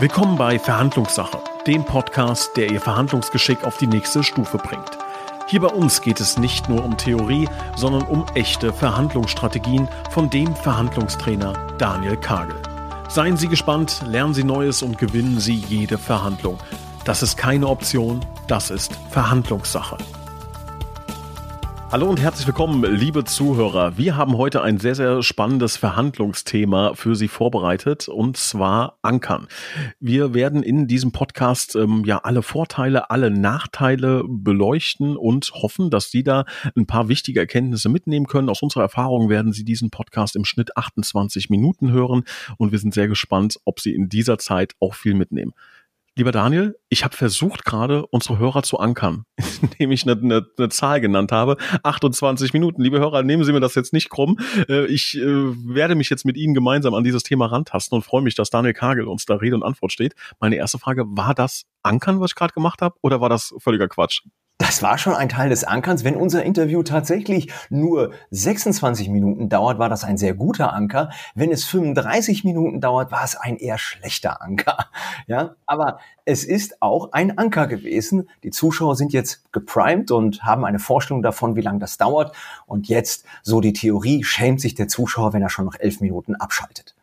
Willkommen bei Verhandlungssache, dem Podcast, der Ihr Verhandlungsgeschick auf die nächste Stufe bringt. Hier bei uns geht es nicht nur um Theorie, sondern um echte Verhandlungsstrategien von dem Verhandlungstrainer Daniel Kagel. Seien Sie gespannt, lernen Sie Neues und gewinnen Sie jede Verhandlung. Das ist keine Option, das ist Verhandlungssache. Hallo und herzlich willkommen, liebe Zuhörer. Wir haben heute ein sehr, sehr spannendes Verhandlungsthema für Sie vorbereitet und zwar Ankern. Wir werden in diesem Podcast ähm, ja alle Vorteile, alle Nachteile beleuchten und hoffen, dass Sie da ein paar wichtige Erkenntnisse mitnehmen können. Aus unserer Erfahrung werden Sie diesen Podcast im Schnitt 28 Minuten hören und wir sind sehr gespannt, ob Sie in dieser Zeit auch viel mitnehmen. Lieber Daniel, ich habe versucht gerade unsere Hörer zu ankern, indem ich eine, eine, eine, Zahl genannt habe. 28 Minuten. Liebe Hörer, nehmen Sie mir das jetzt nicht krumm. Äh, ich äh, werde mich jetzt mit Ihnen gemeinsam an dieses Thema rantasten und freue mich, dass Daniel Kagel uns da Rede und Antwort steht. Meine erste Frage, war das Ankern, was ich gerade gemacht habe, oder war das völliger Quatsch? Das war schon ein Teil des Ankerns. Wenn unser Interview tatsächlich nur 26 Minuten dauert, war das ein sehr guter Anker. Wenn es 35 Minuten dauert, war es ein eher schlechter Anker. Ja, aber es ist auch ein Anker gewesen. Die Zuschauer sind jetzt geprimed und haben eine Vorstellung davon, wie lange das dauert. Und jetzt, so die Theorie, schämt sich der Zuschauer, wenn er schon nach elf Minuten abschaltet.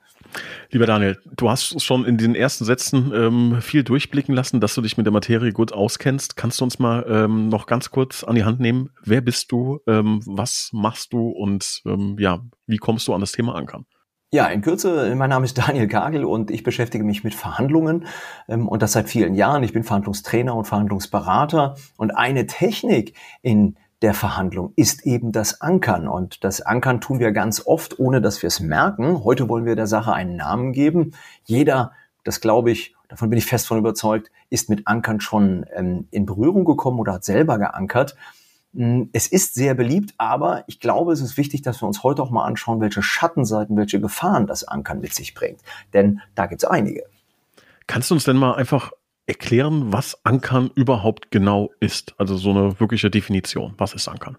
Lieber Daniel, du hast schon in den ersten Sätzen ähm, viel durchblicken lassen, dass du dich mit der Materie gut auskennst. Kannst du uns mal ähm, noch ganz kurz an die Hand nehmen? Wer bist du? Ähm, was machst du? Und ähm, ja, wie kommst du an das Thema Ankern? Ja, in Kürze, mein Name ist Daniel Kagel und ich beschäftige mich mit Verhandlungen ähm, und das seit vielen Jahren. Ich bin Verhandlungstrainer und Verhandlungsberater und eine Technik in der Verhandlung ist eben das Ankern. Und das Ankern tun wir ganz oft, ohne dass wir es merken. Heute wollen wir der Sache einen Namen geben. Jeder, das glaube ich, davon bin ich fest von überzeugt, ist mit Ankern schon ähm, in Berührung gekommen oder hat selber geankert. Hm, es ist sehr beliebt, aber ich glaube, es ist wichtig, dass wir uns heute auch mal anschauen, welche Schattenseiten, welche Gefahren das Ankern mit sich bringt. Denn da gibt es einige. Kannst du uns denn mal einfach erklären, was Ankern überhaupt genau ist? Also so eine wirkliche Definition. Was ist Ankern?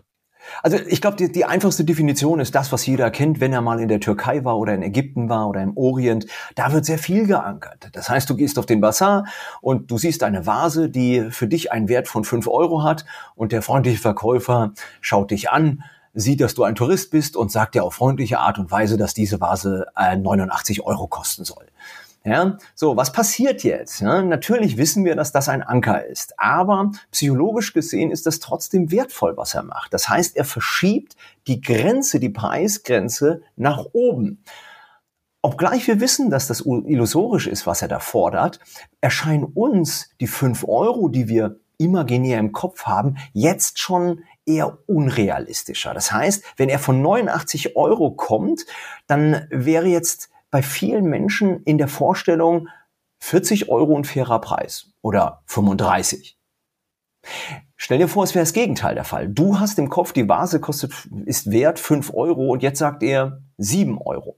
Also ich glaube, die, die einfachste Definition ist das, was jeder kennt, wenn er mal in der Türkei war oder in Ägypten war oder im Orient. Da wird sehr viel geankert. Das heißt, du gehst auf den Bazar und du siehst eine Vase, die für dich einen Wert von fünf Euro hat und der freundliche Verkäufer schaut dich an, sieht, dass du ein Tourist bist und sagt dir auf freundliche Art und Weise, dass diese Vase äh, 89 Euro kosten soll. Ja, so, was passiert jetzt? Ja, natürlich wissen wir, dass das ein Anker ist, aber psychologisch gesehen ist das trotzdem wertvoll, was er macht. Das heißt, er verschiebt die Grenze, die Preisgrenze nach oben. Obgleich wir wissen, dass das illusorisch ist, was er da fordert, erscheinen uns die fünf Euro, die wir imaginär im Kopf haben, jetzt schon eher unrealistischer. Das heißt, wenn er von 89 Euro kommt, dann wäre jetzt bei vielen Menschen in der Vorstellung 40 Euro ein fairer Preis oder 35. Stell dir vor, es wäre das Gegenteil der Fall. Du hast im Kopf, die Vase kostet, ist wert 5 Euro und jetzt sagt er 7 Euro.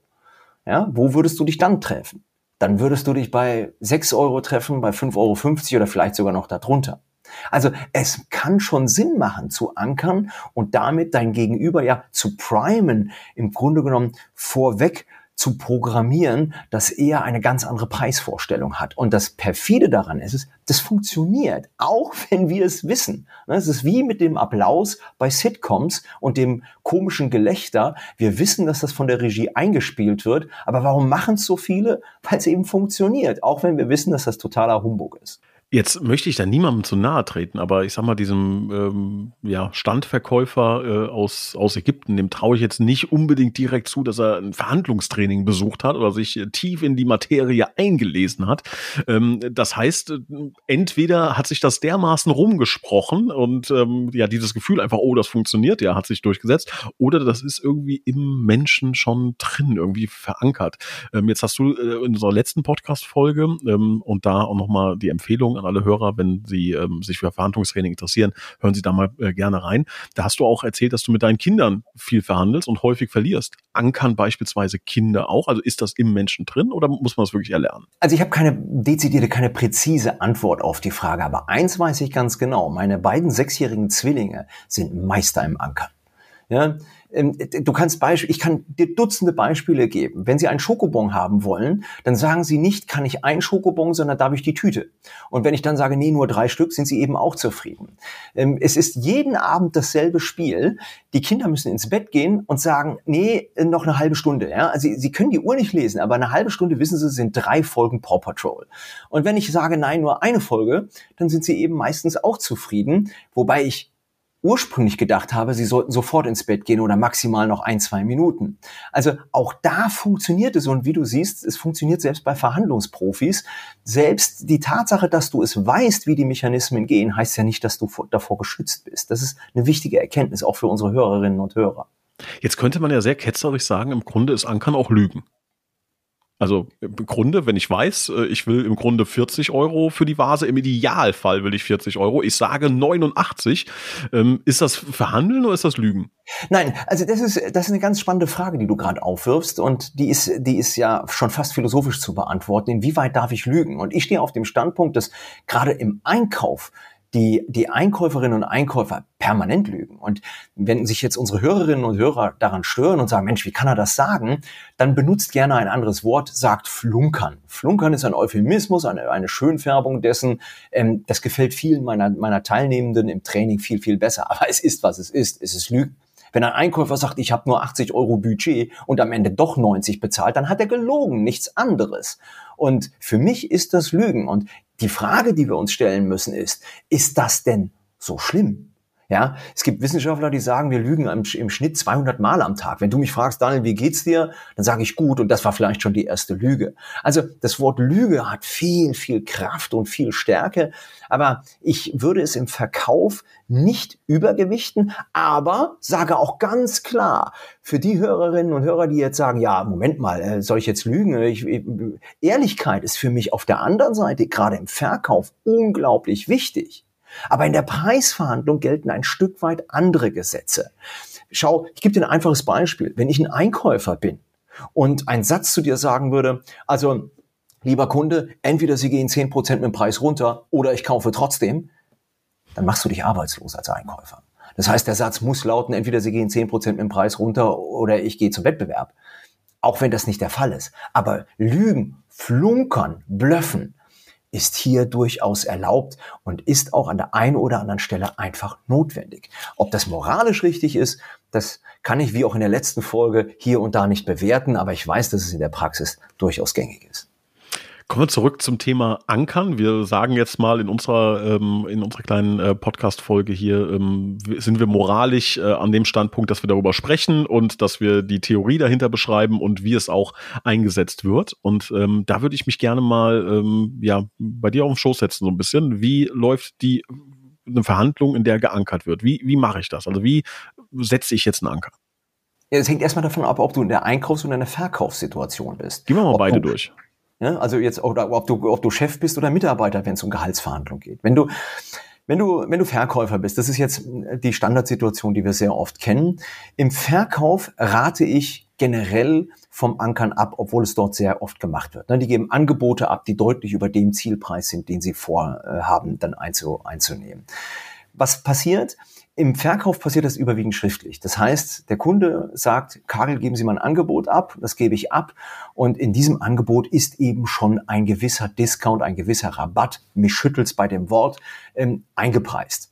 Ja, wo würdest du dich dann treffen? Dann würdest du dich bei 6 Euro treffen, bei 5,50 Euro oder vielleicht sogar noch darunter. Also es kann schon Sinn machen zu ankern und damit dein Gegenüber ja zu primen, im Grunde genommen vorweg zu programmieren, dass er eine ganz andere Preisvorstellung hat. Und das perfide daran ist, es, das funktioniert, auch wenn wir es wissen. Ne, es ist wie mit dem Applaus bei Sitcoms und dem komischen Gelächter. Wir wissen, dass das von der Regie eingespielt wird, aber warum machen es so viele? Weil es eben funktioniert, auch wenn wir wissen, dass das totaler Humbug ist. Jetzt möchte ich da niemandem zu nahe treten, aber ich sag mal, diesem ähm, ja, Standverkäufer äh, aus, aus Ägypten, dem traue ich jetzt nicht unbedingt direkt zu, dass er ein Verhandlungstraining besucht hat oder sich tief in die Materie eingelesen hat. Ähm, das heißt, entweder hat sich das dermaßen rumgesprochen und ähm, ja, dieses Gefühl einfach, oh, das funktioniert, ja, hat sich durchgesetzt, oder das ist irgendwie im Menschen schon drin, irgendwie verankert. Ähm, jetzt hast du äh, in unserer letzten Podcast-Folge ähm, und da auch nochmal die Empfehlung an alle Hörer, wenn Sie ähm, sich für Verhandlungstraining interessieren, hören Sie da mal äh, gerne rein. Da hast du auch erzählt, dass du mit deinen Kindern viel verhandelst und häufig verlierst. Ankern beispielsweise Kinder auch? Also ist das im Menschen drin oder muss man das wirklich erlernen? Also ich habe keine dezidierte, keine präzise Antwort auf die Frage, aber eins weiß ich ganz genau. Meine beiden sechsjährigen Zwillinge sind Meister im Ankern. Ja, du kannst Beispiel, ich kann dir Dutzende Beispiele geben. Wenn Sie einen Schokobon haben wollen, dann sagen Sie nicht, kann ich einen Schokobon, sondern darf ich die Tüte. Und wenn ich dann sage, nee, nur drei Stück, sind Sie eben auch zufrieden. Ähm, es ist jeden Abend dasselbe Spiel. Die Kinder müssen ins Bett gehen und sagen, nee, noch eine halbe Stunde. Ja? Also Sie, Sie können die Uhr nicht lesen, aber eine halbe Stunde, wissen Sie, sind drei Folgen Paw Patrol. Und wenn ich sage, nein, nur eine Folge, dann sind Sie eben meistens auch zufrieden. Wobei ich ursprünglich gedacht habe, sie sollten sofort ins Bett gehen oder maximal noch ein, zwei Minuten. Also auch da funktioniert es und wie du siehst, es funktioniert selbst bei Verhandlungsprofis. Selbst die Tatsache, dass du es weißt, wie die Mechanismen gehen, heißt ja nicht, dass du davor geschützt bist. Das ist eine wichtige Erkenntnis auch für unsere Hörerinnen und Hörer. Jetzt könnte man ja sehr ketzerisch sagen, im Grunde ist Ankern auch Lügen. Also im Grunde, wenn ich weiß, äh, ich will im Grunde 40 Euro für die Vase, im Idealfall will ich 40 Euro, ich sage 89, ähm, ist das Verhandeln oder ist das Lügen? Nein, also das ist, das ist eine ganz spannende Frage, die du gerade aufwirfst und die ist, die ist ja schon fast philosophisch zu beantworten. Inwieweit darf ich lügen? Und ich stehe auf dem Standpunkt, dass gerade im Einkauf die, die Einkäuferinnen und Einkäufer permanent lügen. Und wenn sich jetzt unsere Hörerinnen und Hörer daran stören und sagen, Mensch, wie kann er das sagen? Dann benutzt gerne ein anderes Wort, sagt flunkern. Flunkern ist ein Euphemismus, eine, eine Schönfärbung dessen. Ähm, das gefällt vielen meiner, meiner Teilnehmenden im Training viel, viel besser. Aber es ist, was es ist. Es ist Lügen. Wenn ein Einkäufer sagt, ich habe nur 80 Euro Budget und am Ende doch 90 bezahlt, dann hat er gelogen, nichts anderes. Und für mich ist das Lügen. Und die Frage, die wir uns stellen müssen, ist, ist das denn so schlimm? Ja, es gibt Wissenschaftler, die sagen, wir lügen im, im, Schnitt 200 Mal am Tag. Wenn du mich fragst, Daniel, wie geht's dir? Dann sage ich gut und das war vielleicht schon die erste Lüge. Also das Wort Lüge hat viel, viel Kraft und viel Stärke, aber ich würde es im Verkauf nicht übergewichten, aber sage auch ganz klar, für die Hörerinnen und Hörer, die jetzt sagen, ja, Moment mal, äh, soll ich jetzt lügen? Ich, Ehrlichkeit ist für mich auf der anderen Seite, gerade im Verkauf, unglaublich wichtig. Aber in der Preisverhandlung gelten ein Stück weit andere Gesetze. Schau, ich gebe dir ein einfaches Beispiel. Wenn ich ein Einkäufer bin und ein Satz zu dir sagen würde, also lieber Kunde, entweder Sie gehen zehn Prozent mit dem Preis runter oder ich kaufe trotzdem, dann machst du dich arbeitslos als Einkäufer. Das heißt, der Satz muss lauten, entweder Sie gehen zehn Prozent mit dem Preis runter oder ich gehe zum Wettbewerb. Auch wenn das nicht der Fall ist. Aber Lügen, Flunkern, Blöffen, ist hier durchaus erlaubt und ist auch an der einen oder anderen Stelle einfach notwendig. Ob das moralisch richtig ist, das kann ich wie auch in der letzten Folge hier und da nicht bewerten, aber ich weiß, dass es in der Praxis durchaus gängig ist. Kommen wir zurück zum Thema Ankern. Wir sagen jetzt mal in unserer, ähm, in unserer kleinen äh, Podcast-Folge hier, ähm, sind wir moralisch äh, an dem Standpunkt, dass wir darüber sprechen und dass wir die Theorie dahinter beschreiben und wie es auch eingesetzt wird. Und ähm, da würde ich mich gerne mal ähm, ja, bei dir auf den Schoß setzen, so ein bisschen. Wie läuft die eine Verhandlung, in der geankert wird? Wie, wie mache ich das? Also wie setze ich jetzt einen Anker? Ja, es hängt erstmal davon ab, ob du in der Einkaufs- und in der Verkaufssituation bist. Gehen wir mal ob beide du, durch. Ja, also jetzt, oder ob du, ob du Chef bist oder Mitarbeiter, wenn es um Gehaltsverhandlung geht. Wenn du, wenn du, wenn du Verkäufer bist, das ist jetzt die Standardsituation, die wir sehr oft kennen. Im Verkauf rate ich generell vom Ankern ab, obwohl es dort sehr oft gemacht wird. Die geben Angebote ab, die deutlich über dem Zielpreis sind, den sie vorhaben, dann einzunehmen. Was passiert? Im Verkauf passiert das überwiegend schriftlich. Das heißt, der Kunde sagt, Karel, geben Sie mal ein Angebot ab, das gebe ich ab. Und in diesem Angebot ist eben schon ein gewisser Discount, ein gewisser Rabatt, mich schüttelt's bei dem Wort, ähm, eingepreist.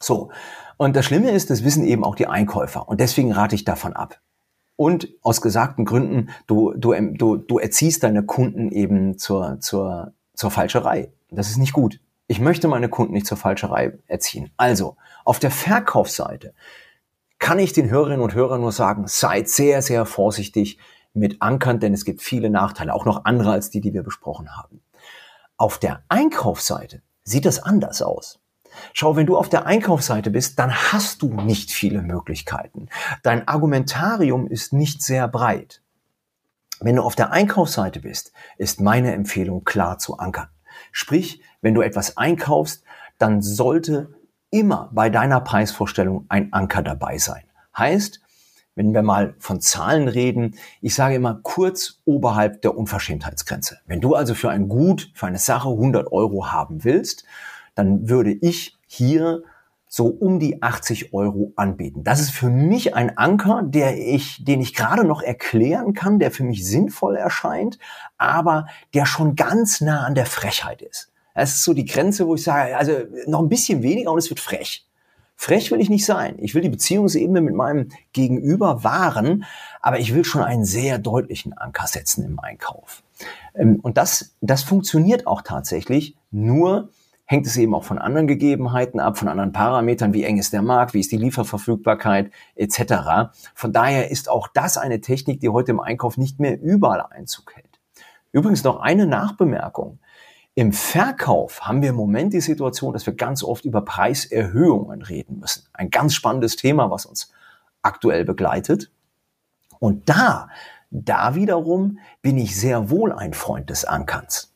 So. Und das Schlimme ist, das wissen eben auch die Einkäufer. Und deswegen rate ich davon ab. Und aus gesagten Gründen, du, du, du, du erziehst deine Kunden eben zur, zur, zur Falscherei. Das ist nicht gut. Ich möchte meine Kunden nicht zur Falscherei erziehen. Also, auf der Verkaufsseite kann ich den Hörerinnen und Hörern nur sagen, seid sehr, sehr vorsichtig mit Ankern, denn es gibt viele Nachteile, auch noch andere als die, die wir besprochen haben. Auf der Einkaufsseite sieht das anders aus. Schau, wenn du auf der Einkaufsseite bist, dann hast du nicht viele Möglichkeiten. Dein Argumentarium ist nicht sehr breit. Wenn du auf der Einkaufsseite bist, ist meine Empfehlung klar zu ankern. Sprich, wenn du etwas einkaufst, dann sollte immer bei deiner Preisvorstellung ein Anker dabei sein. Heißt, wenn wir mal von Zahlen reden, ich sage immer kurz oberhalb der Unverschämtheitsgrenze. Wenn du also für ein Gut, für eine Sache 100 Euro haben willst, dann würde ich hier so um die 80 Euro anbieten. Das ist für mich ein Anker, der ich, den ich gerade noch erklären kann, der für mich sinnvoll erscheint, aber der schon ganz nah an der Frechheit ist. Das ist so die Grenze, wo ich sage, also noch ein bisschen weniger und es wird frech. Frech will ich nicht sein. Ich will die Beziehungsebene mit meinem Gegenüber wahren, aber ich will schon einen sehr deutlichen Anker setzen im Einkauf. Ähm, und das, das funktioniert auch tatsächlich, nur hängt es eben auch von anderen Gegebenheiten ab, von anderen Parametern, wie eng ist der Markt, wie ist die Lieferverfügbarkeit etc. Von daher ist auch das eine Technik, die heute im Einkauf nicht mehr überall Einzug hält. Übrigens noch eine Nachbemerkung. Im Verkauf haben wir im Moment die Situation, dass wir ganz oft über Preiserhöhungen reden müssen. Ein ganz spannendes Thema, was uns aktuell begleitet. Und da, da wiederum bin ich sehr wohl ein Freund des Ankerns.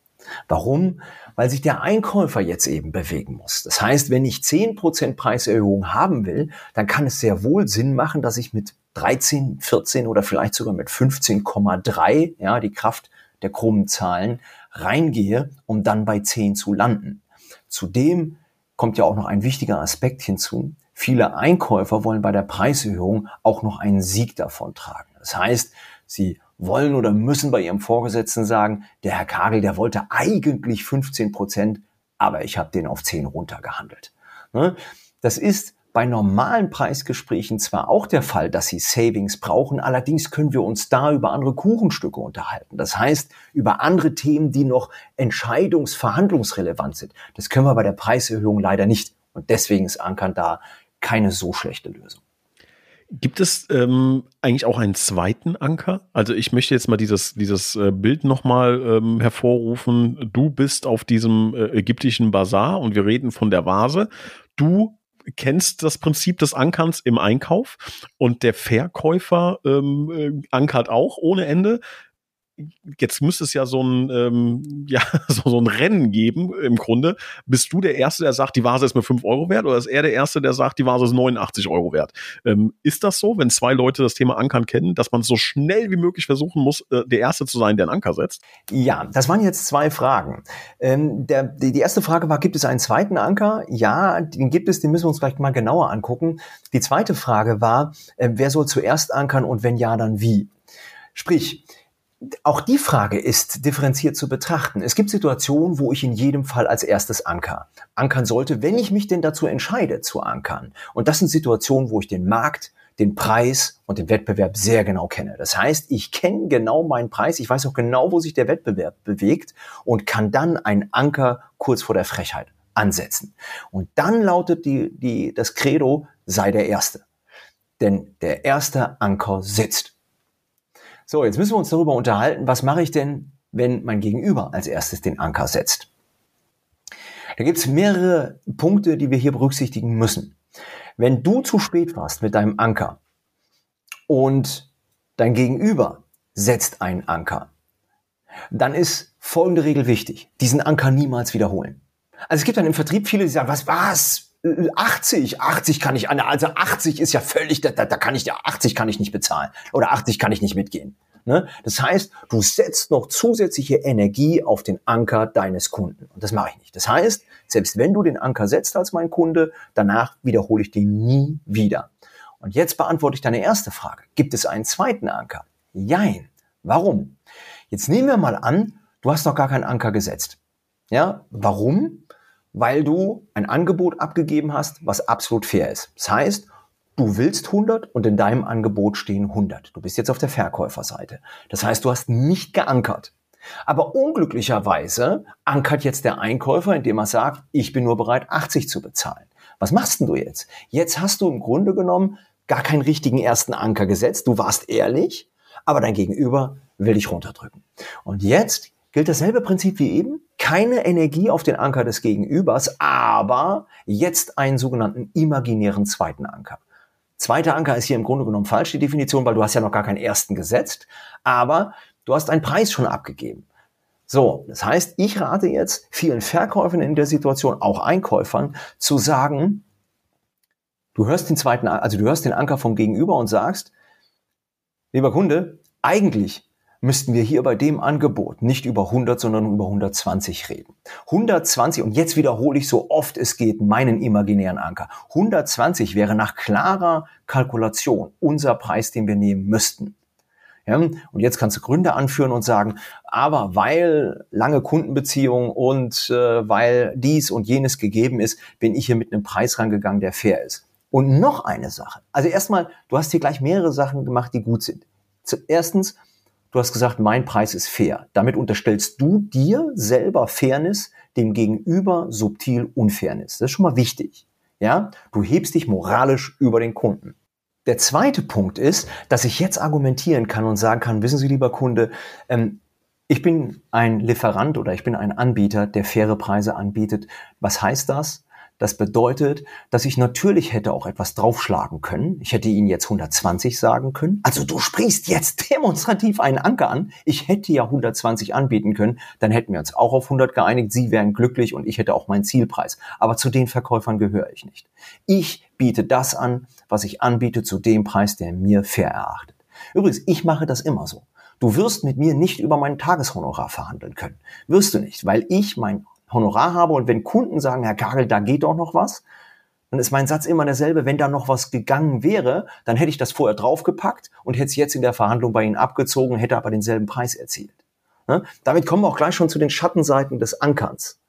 Warum? Weil sich der Einkäufer jetzt eben bewegen muss. Das heißt, wenn ich 10% Preiserhöhung haben will, dann kann es sehr wohl Sinn machen, dass ich mit 13, 14 oder vielleicht sogar mit 15,3, ja, die Kraft der krummen Zahlen, reingehe, um dann bei 10 zu landen. Zudem kommt ja auch noch ein wichtiger Aspekt hinzu. Viele Einkäufer wollen bei der Preiserhöhung auch noch einen Sieg davon tragen. Das heißt, sie wollen oder müssen bei ihrem Vorgesetzten sagen, der Herr Kagel, der wollte eigentlich 15 Prozent, aber ich habe den auf 10 runtergehandelt. Ne? Das ist bei normalen Preisgesprächen zwar auch der Fall, dass Sie Savings brauchen, allerdings können wir uns da über andere Kuchenstücke unterhalten. Das heißt, über andere Themen, die noch entscheidungsverhandlungsrelevant sind. Das können wir bei der Preiserhöhung leider nicht. Und deswegen ist Ankern da keine so schlechte Lösung. Gibt es ähm, eigentlich auch einen zweiten Anker? Also ich möchte jetzt mal dieses, dieses äh, Bild nochmal ähm, hervorrufen. Du bist auf diesem äh, ägyptischen Bazar und wir reden von der Vase. Du kennst das Prinzip des Ankerns im Einkauf und der Verkäufer ähm, äh, ankert auch ohne Ende jetzt müsste es ja so ein, ähm, ja, so, so ein Rennen geben im Grunde. Bist du der Erste, der sagt, die Vase ist mir 5 Euro wert oder ist er der Erste, der sagt, die Vase ist 89 Euro wert? Ähm, ist das so, wenn zwei Leute das Thema Ankern kennen, dass man so schnell wie möglich versuchen muss, äh, der Erste zu sein, der einen Anker setzt? Ja, das waren jetzt zwei Fragen. Ähm, der, die, erste Frage war, gibt es einen zweiten Anker? Ja, den gibt es, den müssen wir uns vielleicht mal genauer angucken. Die zweite Frage war, äh, wer soll zuerst ankern und wenn ja, dann wie? Sprich, auch die Frage ist differenziert zu betrachten. Es gibt Situationen, wo ich in jedem Fall als erstes anker. Ankern sollte, wenn ich mich denn dazu entscheide zu ankern. Und das sind Situationen, wo ich den Markt, den Preis und den Wettbewerb sehr genau kenne. Das heißt, ich kenne genau meinen Preis, ich weiß auch genau, wo sich der Wettbewerb bewegt und kann dann einen Anker kurz vor der Frechheit ansetzen. Und dann lautet die, die, das Credo, sei der Erste. Denn der erste Anker sitzt. So, jetzt müssen wir uns darüber unterhalten, was mache ich denn, wenn mein Gegenüber als erstes den Anker setzt. Da gibt es mehrere Punkte, die wir hier berücksichtigen müssen. Wenn du zu spät warst mit deinem Anker und dein Gegenüber setzt einen Anker, dann ist folgende Regel wichtig. Diesen Anker niemals wiederholen. Also es gibt dann im Vertrieb viele, die sagen, was, was? 80, 80 kann ich, also 80 ist ja völlig, da, da, kann ich, 80 kann ich nicht bezahlen oder 80 kann ich nicht mitgehen. Ne? Das heißt, du setzt noch zusätzliche Energie auf den Anker deines Kunden. Und das mache ich nicht. Das heißt, selbst wenn du den Anker setzt als mein Kunde, danach wiederhole ich den nie wieder. Und jetzt beantworte ich deine erste Frage. Gibt es einen zweiten Anker? Jein. Warum? Jetzt nehmen wir mal an, du hast noch gar keinen Anker gesetzt. Ja, warum? Weil du ein Angebot abgegeben hast, was absolut fair ist. Das heißt, du willst 100 und in deinem Angebot stehen 100. Du bist jetzt auf der Verkäuferseite. Das heißt, du hast nicht geankert. Aber unglücklicherweise ankert jetzt der Einkäufer, indem er sagt, ich bin nur bereit, 80 zu bezahlen. Was machst denn du jetzt? Jetzt hast du im Grunde genommen gar keinen richtigen ersten Anker gesetzt. Du warst ehrlich, aber dein Gegenüber will dich runterdrücken. Und jetzt gilt dasselbe Prinzip wie eben. Keine Energie auf den Anker des Gegenübers, aber jetzt einen sogenannten imaginären zweiten Anker. Zweiter Anker ist hier im Grunde genommen falsch, die Definition, weil du hast ja noch gar keinen ersten gesetzt, aber du hast einen Preis schon abgegeben. So, das heißt, ich rate jetzt vielen Verkäufern in der Situation, auch Einkäufern, zu sagen, du hörst den zweiten, also du hörst den Anker vom Gegenüber und sagst, lieber Kunde, eigentlich müssten wir hier bei dem Angebot nicht über 100, sondern über 120 reden. 120, und jetzt wiederhole ich so oft es geht meinen imaginären Anker. 120 wäre nach klarer Kalkulation unser Preis, den wir nehmen müssten. Ja, und jetzt kannst du Gründe anführen und sagen, aber weil lange Kundenbeziehungen und äh, weil dies und jenes gegeben ist, bin ich hier mit einem Preis rangegangen, der fair ist. Und noch eine Sache. Also erstmal, du hast hier gleich mehrere Sachen gemacht, die gut sind. Erstens, du hast gesagt, mein Preis ist fair. Damit unterstellst du dir selber Fairness, dem Gegenüber subtil Unfairness. Das ist schon mal wichtig. Ja, du hebst dich moralisch über den Kunden. Der zweite Punkt ist, dass ich jetzt argumentieren kann und sagen kann, wissen Sie, lieber Kunde, ähm, ich bin ein Lieferant oder ich bin ein Anbieter, der faire Preise anbietet. Was heißt das? Das bedeutet, dass ich natürlich hätte auch etwas draufschlagen können. Ich hätte Ihnen jetzt 120 sagen können. Also du sprichst jetzt demonstrativ einen Anker an. Ich hätte ja 120 anbieten können. Dann hätten wir uns auch auf 100 geeinigt. Sie wären glücklich und ich hätte auch meinen Zielpreis. Aber zu den Verkäufern gehöre ich nicht. Ich biete das an, was ich anbiete, zu dem Preis, der mir fair erachtet. Übrigens, ich mache das immer so. Du wirst mit mir nicht über meinen Tageshonorar verhandeln können. Wirst du nicht, weil ich mein Honorar habe und wenn Kunden sagen, Herr Kagel, da geht doch noch was, dann ist mein Satz immer derselbe, wenn da noch was gegangen wäre, dann hätte ich das vorher draufgepackt und hätte es jetzt in der Verhandlung bei Ihnen abgezogen, hätte aber denselben Preis erzielt. Ne? Damit kommen wir auch gleich schon zu den Schattenseiten des Ankerns.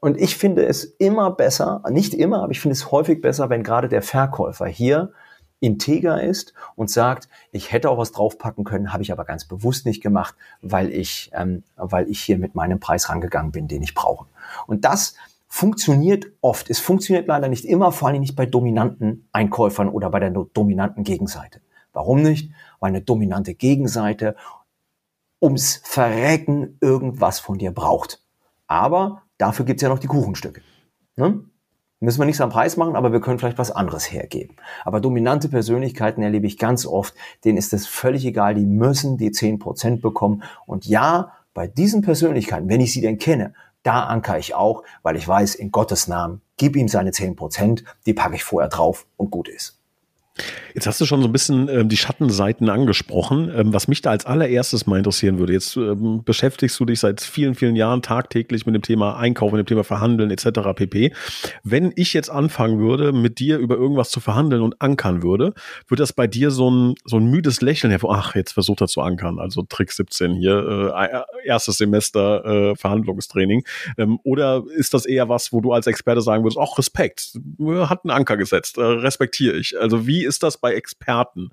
Und ich finde es immer besser, nicht immer, aber ich finde es häufig besser, wenn gerade der Verkäufer hier integer ist und sagt, ich hätte auch was draufpacken können, habe ich aber ganz bewusst nicht gemacht, weil ich, ähm, weil ich hier mit meinem Preis rangegangen bin, den ich brauche. Und das funktioniert oft. Es funktioniert leider nicht immer, vor allem nicht bei dominanten Einkäufern oder bei der dominanten Gegenseite. Warum nicht? Weil eine dominante Gegenseite ums Verrecken irgendwas von dir braucht. Aber dafür gibt's ja noch die Kuchenstücke. Ne? Müssen wir nichts am Preis machen, aber wir können vielleicht was anderes hergeben. Aber dominante Persönlichkeiten erlebe ich ganz oft, denen ist es völlig egal, die müssen die 10% bekommen. Und ja, bei diesen Persönlichkeiten, wenn ich sie denn kenne, da anker ich auch, weil ich weiß, in Gottes Namen, gib ihm seine 10%, die packe ich vorher drauf und gut ist. Jetzt hast du schon so ein bisschen ähm, die Schattenseiten angesprochen. Ähm, was mich da als allererstes mal interessieren würde, jetzt ähm, beschäftigst du dich seit vielen, vielen Jahren tagtäglich mit dem Thema Einkauf, mit dem Thema Verhandeln etc. pp. Wenn ich jetzt anfangen würde, mit dir über irgendwas zu verhandeln und ankern würde, würde das bei dir so ein, so ein müdes Lächeln hervor, ach, jetzt versucht er zu ankern, also Trick 17 hier, äh, erstes Semester äh, Verhandlungstraining. Ähm, oder ist das eher was, wo du als Experte sagen würdest, ach, Respekt, hat einen Anker gesetzt, äh, respektiere ich. Also wie ist das bei Experten?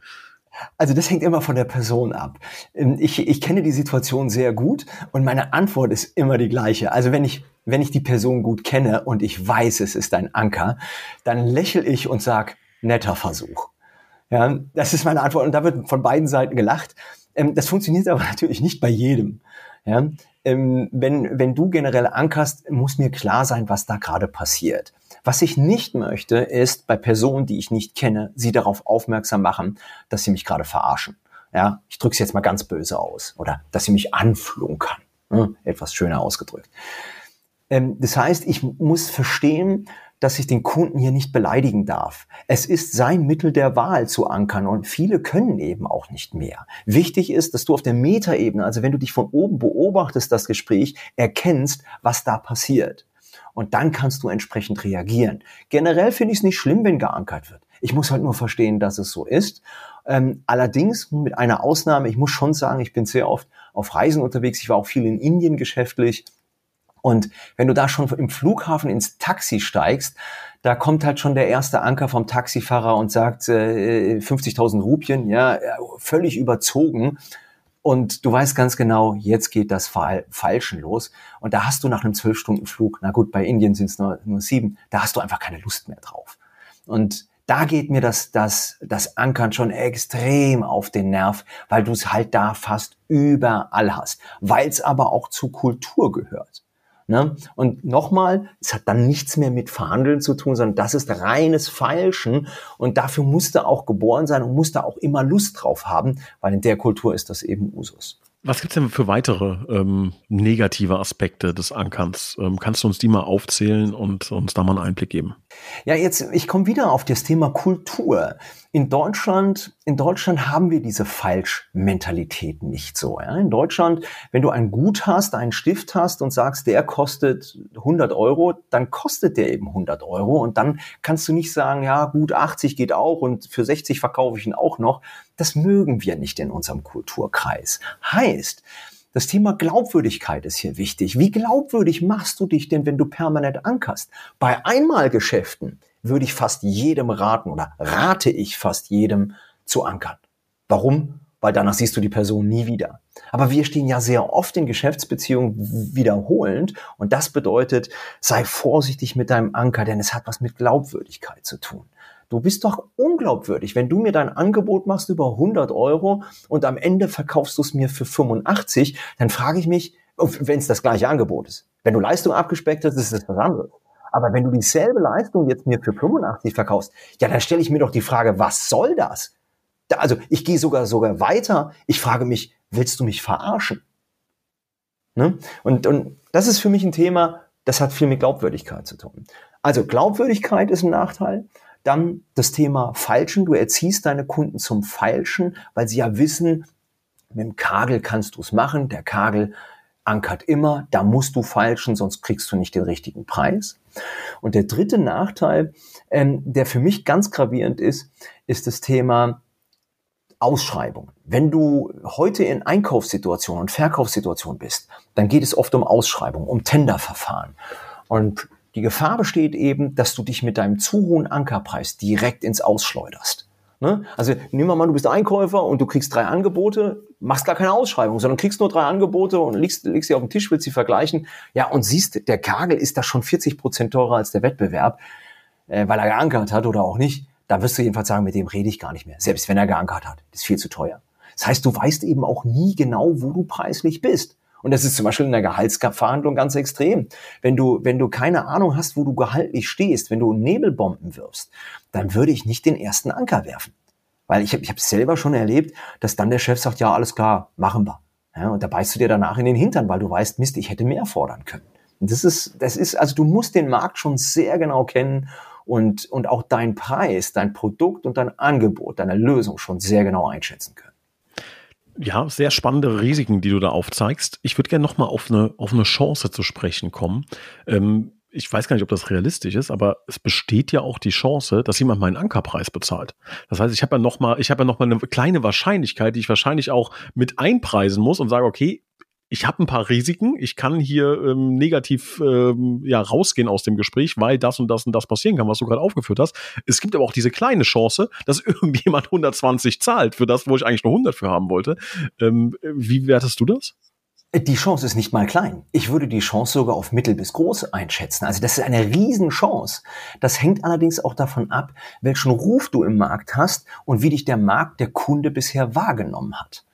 Also das hängt immer von der Person ab. Ähm, ich, ich kenne die Situation sehr gut und meine Antwort ist immer die gleiche. Also wenn ich, wenn ich die Person gut kenne und ich weiß, es ist ein Anker, dann lächle ich und sage, netter Versuch. Ja, das ist meine Antwort und da wird von beiden Seiten gelacht. Ähm, das funktioniert aber natürlich nicht bei jedem. Ja, ähm, wenn, wenn du generell ankerst, muss mir klar sein, was da gerade passiert. Was ich nicht möchte, ist bei Personen, die ich nicht kenne, sie darauf aufmerksam machen, dass sie mich gerade verarschen. Ja, ich drücke es jetzt mal ganz böse aus. Oder dass sie mich anflunkern. Ne? Etwas schöner ausgedrückt. Ähm, das heißt, ich muss verstehen, dass ich den Kunden hier nicht beleidigen darf. Es ist sein Mittel der Wahl zu ankern und viele können eben auch nicht mehr. Wichtig ist, dass du auf der Metaebene, also wenn du dich von oben beobachtest, das Gespräch, erkennst, was da passiert. Und dann kannst du entsprechend reagieren. Generell finde ich es nicht schlimm, wenn geankert wird. Ich muss halt nur verstehen, dass es so ist. Ähm, allerdings mit einer Ausnahme, ich muss schon sagen, ich bin sehr oft auf Reisen unterwegs. Ich war auch viel in Indien geschäftlich und wenn du da schon im Flughafen ins Taxi steigst, da kommt halt schon der erste Anker vom Taxifahrer und sagt äh, 50.000 Rupien, ja, völlig überzogen. Und du weißt ganz genau, jetzt geht das Falschen los. Und da hast du nach einem zwölf Stunden Flug, na gut, bei Indien sind es nur, nur sieben, da hast du einfach keine Lust mehr drauf. Und da geht mir das, das, das Ankern schon extrem auf den Nerv, weil du es halt da fast überall hast, weil es aber auch zur Kultur gehört. Ne? Und nochmal, es hat dann nichts mehr mit Verhandeln zu tun, sondern das ist reines Feilschen und dafür musste auch geboren sein und musste auch immer Lust drauf haben, weil in der Kultur ist das eben Usus. Was gibt's denn für weitere ähm, negative Aspekte des Ankerns? Ähm, kannst du uns die mal aufzählen und uns da mal einen Einblick geben? Ja, jetzt, ich komme wieder auf das Thema Kultur. In Deutschland, in Deutschland haben wir diese Falschmentalität nicht so. Ja? In Deutschland, wenn du ein Gut hast, einen Stift hast und sagst, der kostet 100 Euro, dann kostet der eben 100 Euro und dann kannst du nicht sagen, ja, gut, 80 geht auch und für 60 verkaufe ich ihn auch noch. Das mögen wir nicht in unserem Kulturkreis. Heißt, das Thema Glaubwürdigkeit ist hier wichtig. Wie glaubwürdig machst du dich denn, wenn du permanent ankerst? Bei Einmalgeschäften würde ich fast jedem raten oder rate ich fast jedem zu ankern. Warum? Weil danach siehst du die Person nie wieder. Aber wir stehen ja sehr oft in Geschäftsbeziehungen wiederholend und das bedeutet, sei vorsichtig mit deinem Anker, denn es hat was mit Glaubwürdigkeit zu tun. Du bist doch unglaubwürdig. Wenn du mir dein Angebot machst über 100 Euro und am Ende verkaufst du es mir für 85, dann frage ich mich, wenn es das gleiche Angebot ist. Wenn du Leistung abgespeckt hast, ist das was anderes. Aber wenn du dieselbe Leistung jetzt mir für 85 verkaufst, ja, dann stelle ich mir doch die Frage, was soll das? Da, also ich gehe sogar sogar weiter. Ich frage mich, willst du mich verarschen? Ne? Und, und das ist für mich ein Thema, das hat viel mit Glaubwürdigkeit zu tun. Also Glaubwürdigkeit ist ein Nachteil. Dann das Thema Falschen. Du erziehst deine Kunden zum Falschen, weil sie ja wissen, mit dem Kagel kannst du es machen. Der Kagel ankert immer. Da musst du falschen, sonst kriegst du nicht den richtigen Preis. Und der dritte Nachteil, ähm, der für mich ganz gravierend ist, ist das Thema Ausschreibung. Wenn du heute in Einkaufssituationen und Verkaufssituationen bist, dann geht es oft um Ausschreibung, um Tenderverfahren. Und die Gefahr besteht eben, dass du dich mit deinem zu hohen Ankerpreis direkt ins Ausschleuderst. Ne? Also nehmen wir mal, du bist Einkäufer und du kriegst drei Angebote, machst gar keine Ausschreibung, sondern kriegst nur drei Angebote und legst, legst sie auf den Tisch, willst sie vergleichen. Ja, und siehst, der Kagel ist da schon 40 Prozent teurer als der Wettbewerb, äh, weil er geankert hat oder auch nicht. Da wirst du jedenfalls sagen, mit dem rede ich gar nicht mehr. Selbst wenn er geankert hat, ist viel zu teuer. Das heißt, du weißt eben auch nie genau, wo du preislich bist. Und das ist zum Beispiel in der Gehaltsverhandlung ganz extrem. Wenn du, wenn du keine Ahnung hast, wo du gehaltlich stehst, wenn du Nebelbomben wirfst, dann würde ich nicht den ersten Anker werfen. Weil ich habe ich hab selber schon erlebt, dass dann der Chef sagt, ja, alles klar, machen wir. Ja, und da beißt du dir danach in den Hintern, weil du weißt, Mist, ich hätte mehr fordern können. Und das ist, das ist, also du musst den Markt schon sehr genau kennen und, und auch dein Preis, dein Produkt und dein Angebot, deine Lösung schon sehr genau einschätzen können ja, sehr spannende Risiken, die du da aufzeigst. Ich würde gerne nochmal auf eine, auf eine Chance zu sprechen kommen. Ähm, ich weiß gar nicht, ob das realistisch ist, aber es besteht ja auch die Chance, dass jemand meinen Ankerpreis bezahlt. Das heißt, ich habe ja noch mal, ich habe ja noch mal eine kleine Wahrscheinlichkeit, die ich wahrscheinlich auch mit einpreisen muss und sage, okay, ich habe ein paar Risiken, ich kann hier ähm, negativ ähm, ja rausgehen aus dem Gespräch, weil das und das und das passieren kann, was du gerade aufgeführt hast. Es gibt aber auch diese kleine Chance, dass irgendjemand 120 zahlt für das, wo ich eigentlich nur 100 für haben wollte. Ähm, wie wertest du das? Die Chance ist nicht mal klein. Ich würde die Chance sogar auf mittel bis groß einschätzen. Also das ist eine Riesenchance. Das hängt allerdings auch davon ab, welchen Ruf du im Markt hast und wie dich der Markt, der Kunde bisher wahrgenommen hat.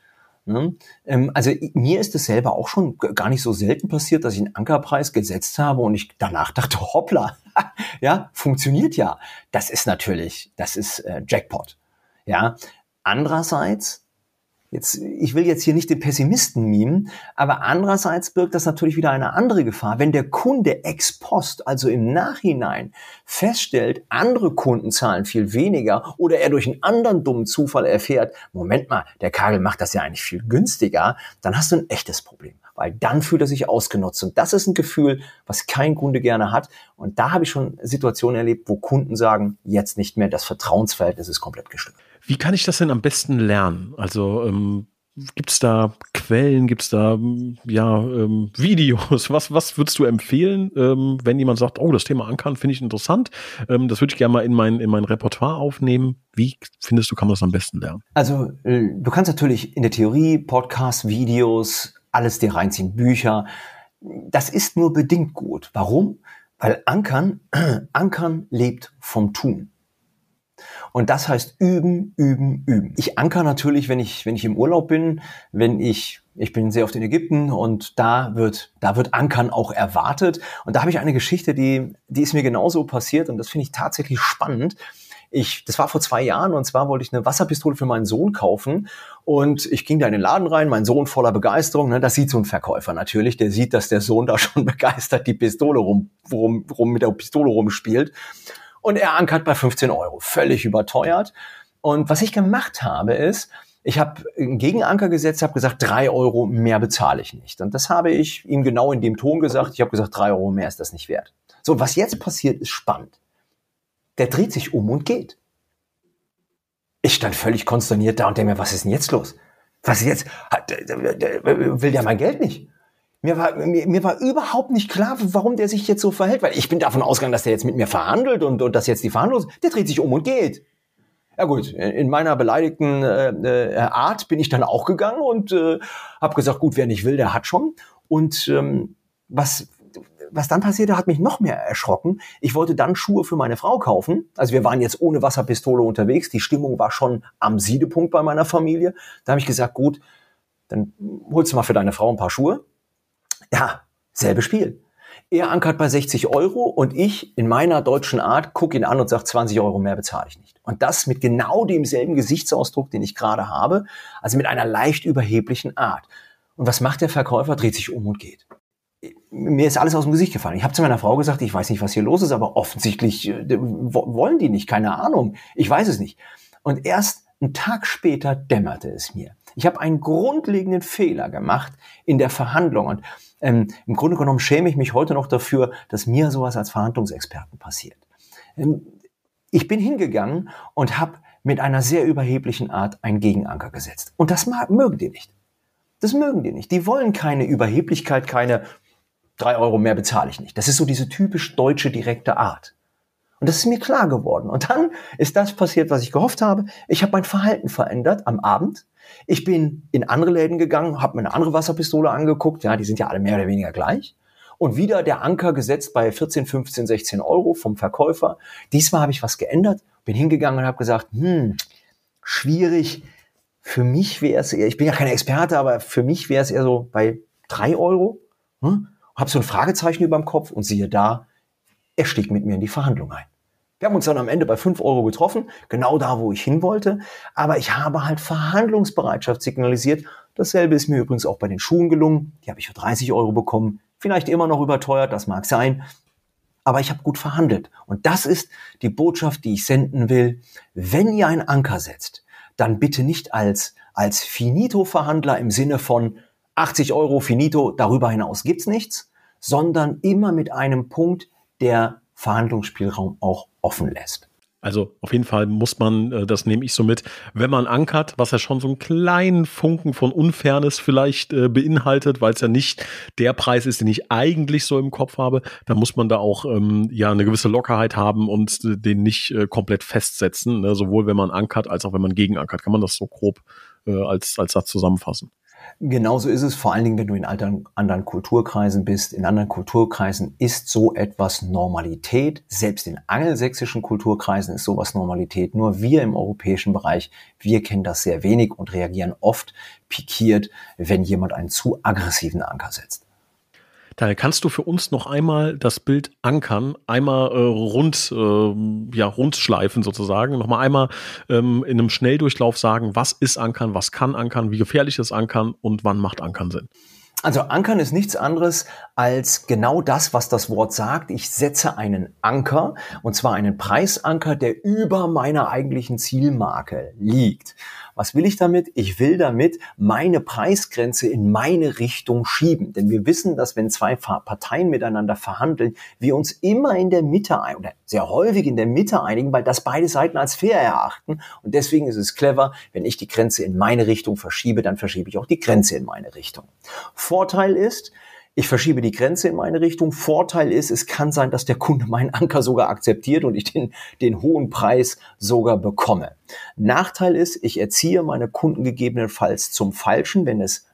Ne? Ähm, also mir ist es selber auch schon gar nicht so selten passiert, dass ich einen Ankerpreis gesetzt habe und ich danach dachte, hoppla, ja, funktioniert ja. Das ist natürlich, das ist äh, Jackpot. Ja, andererseits Jetzt, ich will jetzt hier nicht den Pessimisten mimen, aber andererseits birgt das natürlich wieder eine andere Gefahr. Wenn der Kunde ex post, also im Nachhinein, feststellt, andere Kunden zahlen viel weniger oder er durch einen anderen dummen Zufall erfährt, Moment mal, der Kagel macht das ja eigentlich viel günstiger, dann hast du ein echtes Problem. Weil dann fühlt er sich ausgenutzt. Und das ist ein Gefühl, was kein Kunde gerne hat. Und da habe ich schon Situationen erlebt, wo Kunden sagen, jetzt nicht mehr, das Vertrauensverhältnis ist komplett gestört. Wie kann ich das denn am besten lernen? Also ähm, gibt es da Quellen, gibt es da ja ähm, Videos? Was, was würdest du empfehlen, ähm, wenn jemand sagt, oh, das Thema Ankern finde ich interessant, ähm, das würde ich gerne mal in mein, in mein Repertoire aufnehmen. Wie findest du, kann man das am besten lernen? Also äh, du kannst natürlich in der Theorie Podcasts, Videos, alles dir reinziehen, Bücher. Das ist nur bedingt gut. Warum? Weil Ankern, Ankern lebt vom Tun. Und das heißt üben, üben, üben. Ich anker natürlich, wenn ich, wenn ich im Urlaub bin, wenn ich, ich bin sehr oft in Ägypten und da wird, da wird Ankern auch erwartet. Und da habe ich eine Geschichte, die, die ist mir genauso passiert und das finde ich tatsächlich spannend. Ich, das war vor zwei Jahren und zwar wollte ich eine Wasserpistole für meinen Sohn kaufen und ich ging da in den Laden rein, mein Sohn voller Begeisterung, ne, das sieht so ein Verkäufer natürlich, der sieht, dass der Sohn da schon begeistert die Pistole rum, rum, rum mit der Pistole rumspielt Und er ankert bei 15 Euro, völlig überteuert. Und was ich gemacht habe, ist, ich habe einen Gegenanker gesetzt, habe gesagt, drei Euro mehr bezahle ich nicht. Und das habe ich ihm genau in dem Ton gesagt. Ich habe gesagt, drei Euro mehr ist das nicht wert. So, was jetzt passiert, ist spannend. Der dreht sich um und geht. Ich stand völlig konsterniert da und denke mir, was ist denn jetzt los? Was ist jetzt? Will der mein Geld nicht? Mir war, mir, mir war überhaupt nicht klar, warum der sich jetzt so verhält, weil ich bin davon ausgegangen, dass der jetzt mit mir verhandelt und, und dass jetzt die Verhandlung, der dreht sich um und geht. Ja gut, in meiner beleidigten äh, äh, Art bin ich dann auch gegangen und äh, habe gesagt, gut, wer nicht will, der hat schon. Und ähm, was was dann passierte, hat mich noch mehr erschrocken. Ich wollte dann Schuhe für meine Frau kaufen. Also wir waren jetzt ohne Wasserpistole unterwegs. Die Stimmung war schon am Siedepunkt bei meiner Familie. Da habe ich gesagt, gut, dann holst du mal für deine Frau ein paar Schuhe. Ja, selbe Spiel. Er ankert bei 60 Euro und ich in meiner deutschen Art gucke ihn an und sage, 20 Euro mehr bezahle ich nicht. Und das mit genau demselben Gesichtsausdruck, den ich gerade habe, also mit einer leicht überheblichen Art. Und was macht der Verkäufer? Dreht sich um und geht. Mir ist alles aus dem Gesicht gefallen. Ich habe zu meiner Frau gesagt, ich weiß nicht, was hier los ist, aber offensichtlich äh, wollen die nicht, keine Ahnung. Ich weiß es nicht. Und erst einen Tag später dämmerte es mir. Ich habe einen grundlegenden Fehler gemacht in der Verhandlung. Und ähm, Im Grunde genommen schäme ich mich heute noch dafür, dass mir sowas als Verhandlungsexperten passiert. Ähm, ich bin hingegangen und habe mit einer sehr überheblichen Art einen Gegenanker gesetzt. Und das mögen die nicht. Das mögen die nicht. Die wollen keine Überheblichkeit, keine drei Euro mehr bezahle ich nicht. Das ist so diese typisch deutsche direkte Art. Und das ist mir klar geworden. Und dann ist das passiert, was ich gehofft habe. Ich habe mein Verhalten verändert am Abend. Ich bin in andere Läden gegangen, habe mir eine andere Wasserpistole angeguckt. Ja, die sind ja alle mehr oder weniger gleich. Und wieder der Anker gesetzt bei 14, 15, 16 Euro vom Verkäufer. Diesmal habe ich was geändert, bin hingegangen und habe gesagt, hm, schwierig. Für mich wäre es eher, ich bin ja kein Experte, aber für mich wäre es eher so bei drei Euro. Hm? Habe so ein Fragezeichen über dem Kopf und siehe da, er stieg mit mir in die Verhandlung ein. Wir haben uns dann am Ende bei 5 Euro getroffen, genau da, wo ich hin wollte. Aber ich habe halt Verhandlungsbereitschaft signalisiert. Dasselbe ist mir übrigens auch bei den Schuhen gelungen. Die habe ich für 30 Euro bekommen. Vielleicht immer noch überteuert, das mag sein. Aber ich habe gut verhandelt. Und das ist die Botschaft, die ich senden will. Wenn ihr einen Anker setzt, dann bitte nicht als, als Finito-Verhandler im Sinne von 80 Euro Finito, darüber hinaus gibt's nichts, sondern immer mit einem Punkt, der Verhandlungsspielraum auch offen lässt. Also auf jeden Fall muss man, äh, das nehme ich so mit, wenn man ankert, was ja schon so einen kleinen Funken von Unfairness vielleicht äh, beinhaltet, weil es ja nicht der Preis ist, den ich eigentlich so im Kopf habe, dann muss man da auch ähm, ja eine gewisse Lockerheit haben und äh, den nicht äh, komplett festsetzen, ne? sowohl wenn man ankert als auch wenn man gegenankert. Kann man das so grob äh, als, als Satz zusammenfassen? Genauso ist es, vor allen Dingen, wenn du in anderen, anderen Kulturkreisen bist. In anderen Kulturkreisen ist so etwas Normalität. Selbst in angelsächsischen Kulturkreisen ist sowas Normalität. Nur wir im europäischen Bereich, wir kennen das sehr wenig und reagieren oft pikiert, wenn jemand einen zu aggressiven Anker setzt. Daher kannst du für uns noch einmal das Bild ankern, einmal äh, rund, äh, ja, rundschleifen sozusagen, nochmal einmal ähm, in einem Schnelldurchlauf sagen, was ist Ankern, was kann Ankern, wie gefährlich ist Ankern und wann macht Ankern Sinn? Also Ankern ist nichts anderes als genau das, was das Wort sagt. Ich setze einen Anker, und zwar einen Preisanker, der über meiner eigentlichen Zielmarke liegt. Was will ich damit? Ich will damit meine Preisgrenze in meine Richtung schieben. Denn wir wissen, dass wenn zwei Parteien miteinander verhandeln, wir uns immer in der Mitte ein, oder sehr häufig in der Mitte einigen, weil das beide Seiten als fair erachten. Und deswegen ist es clever, wenn ich die Grenze in meine Richtung verschiebe, dann verschiebe ich auch die Grenze in meine Richtung. Vorteil ist, ich verschiebe die Grenze in meine Richtung. Vorteil ist, es kann sein, dass der Kunde meinen Anker sogar akzeptiert und ich den, den hohen Preis sogar bekomme. Nachteil ist, ich erziehe meine Kunden gegebenenfalls zum Falschen, wenn es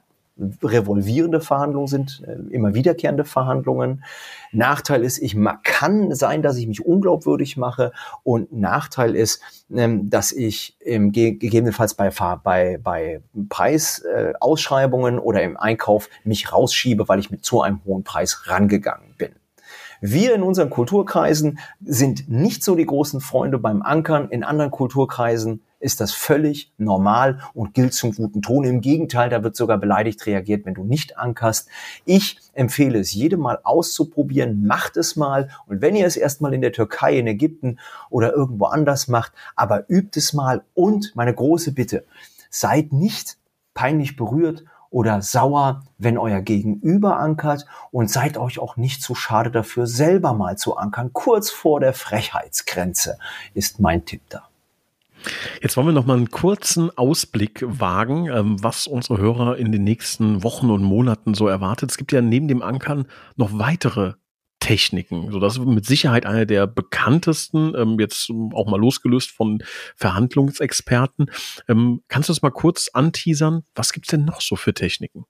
revolvierende Verhandlungen sind, äh, immer wiederkehrende Verhandlungen. Nachteil ist, ich kann sein, dass ich mich unglaubwürdig mache und Nachteil ist, ähm, dass ich gegebenenfalls bei, bei, bei Preisausschreibungen oder im Einkauf mich rausschiebe, weil ich mit zu einem hohen Preis rangegangen bin. Wir in unseren Kulturkreisen sind nicht so die großen Freunde beim Ankern. In anderen Kulturkreisen ist das völlig normal und gilt zum guten Ton. Im Gegenteil, da wird sogar beleidigt reagiert, wenn du nicht ankerst. Ich empfehle es jedem mal auszuprobieren. Macht es mal. Und wenn ihr es erstmal in der Türkei, in Ägypten oder irgendwo anders macht, aber übt es mal. Und meine große Bitte, seid nicht peinlich berührt oder sauer, wenn euer Gegenüber ankert und seid euch auch nicht zu schade dafür, selber mal zu ankern. Kurz vor der Frechheitsgrenze ist mein Tipp da. Jetzt wollen wir noch mal einen kurzen Ausblick wagen, ähm, was unsere Hörer in den nächsten Wochen und Monaten so erwartet. Es gibt ja neben dem Ankern noch weitere Techniken. So, das ist mit Sicherheit eine der bekanntesten, ähm, jetzt auch mal losgelöst von Verhandlungsexperten. Ähm, kannst du das mal kurz anteasern? Was gibt's denn noch so für Techniken?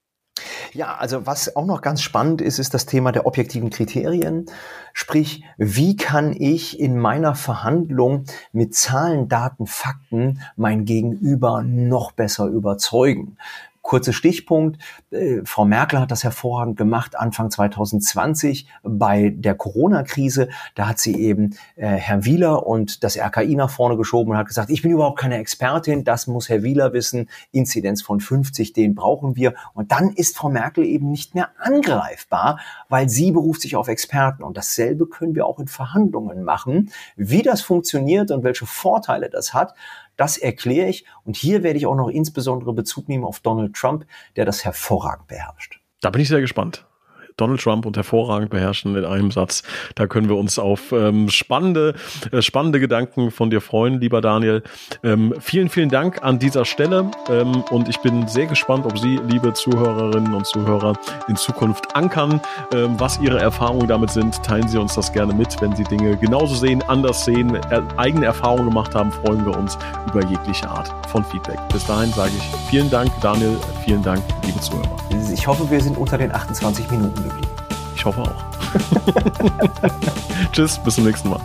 Ja, also was auch noch ganz spannend ist, ist das Thema der objektiven Kriterien. Sprich, wie kann ich in meiner Verhandlung mit Zahlen, Daten, Fakten mein Gegenüber noch besser überzeugen? Kurzer Stichpunkt. Äh, Frau Merkel hat das hervorragend gemacht Anfang 2020 bei der Corona-Krise. Da hat sie eben äh, Herrn Wieler und das RKI nach vorne geschoben und hat gesagt, ich bin überhaupt keine Expertin, das muss Herr Wieler wissen. Inzidenz von 50, den brauchen wir. Und dann ist Frau Merkel eben nicht mehr angreifbar, weil sie beruft sich auf Experten. Und dasselbe können wir auch in Verhandlungen machen. Wie das funktioniert und welche Vorteile das hat, das erkläre ich und hier werde ich auch noch insbesondere Bezug nehmen auf Donald Trump, der das hervorragend beherrscht. Da bin ich sehr gespannt. Donald Trump und hervorragend beherrschen in einem Satz. Da können wir uns auf ähm, spannende, äh, spannende Gedanken von dir freuen, lieber Daniel. Ähm, vielen, vielen Dank an dieser Stelle ähm, und ich bin sehr gespannt, ob Sie, liebe Zuhörerinnen und Zuhörer, in Zukunft ankern, ähm, was Ihre Erfahrungen damit sind. Teilen Sie uns das gerne mit, wenn Sie Dinge genauso sehen, anders sehen, er, eigene Erfahrungen gemacht haben, freuen wir uns über jegliche Art von Feedback. Bis dahin sage ich vielen Dank, Daniel, vielen Dank, liebe Zuhörer. Ich hoffe, wir sind unter den 28 Minuten geblieben. Ich hoffe auch. Tschüss, bis zum nächsten Mal.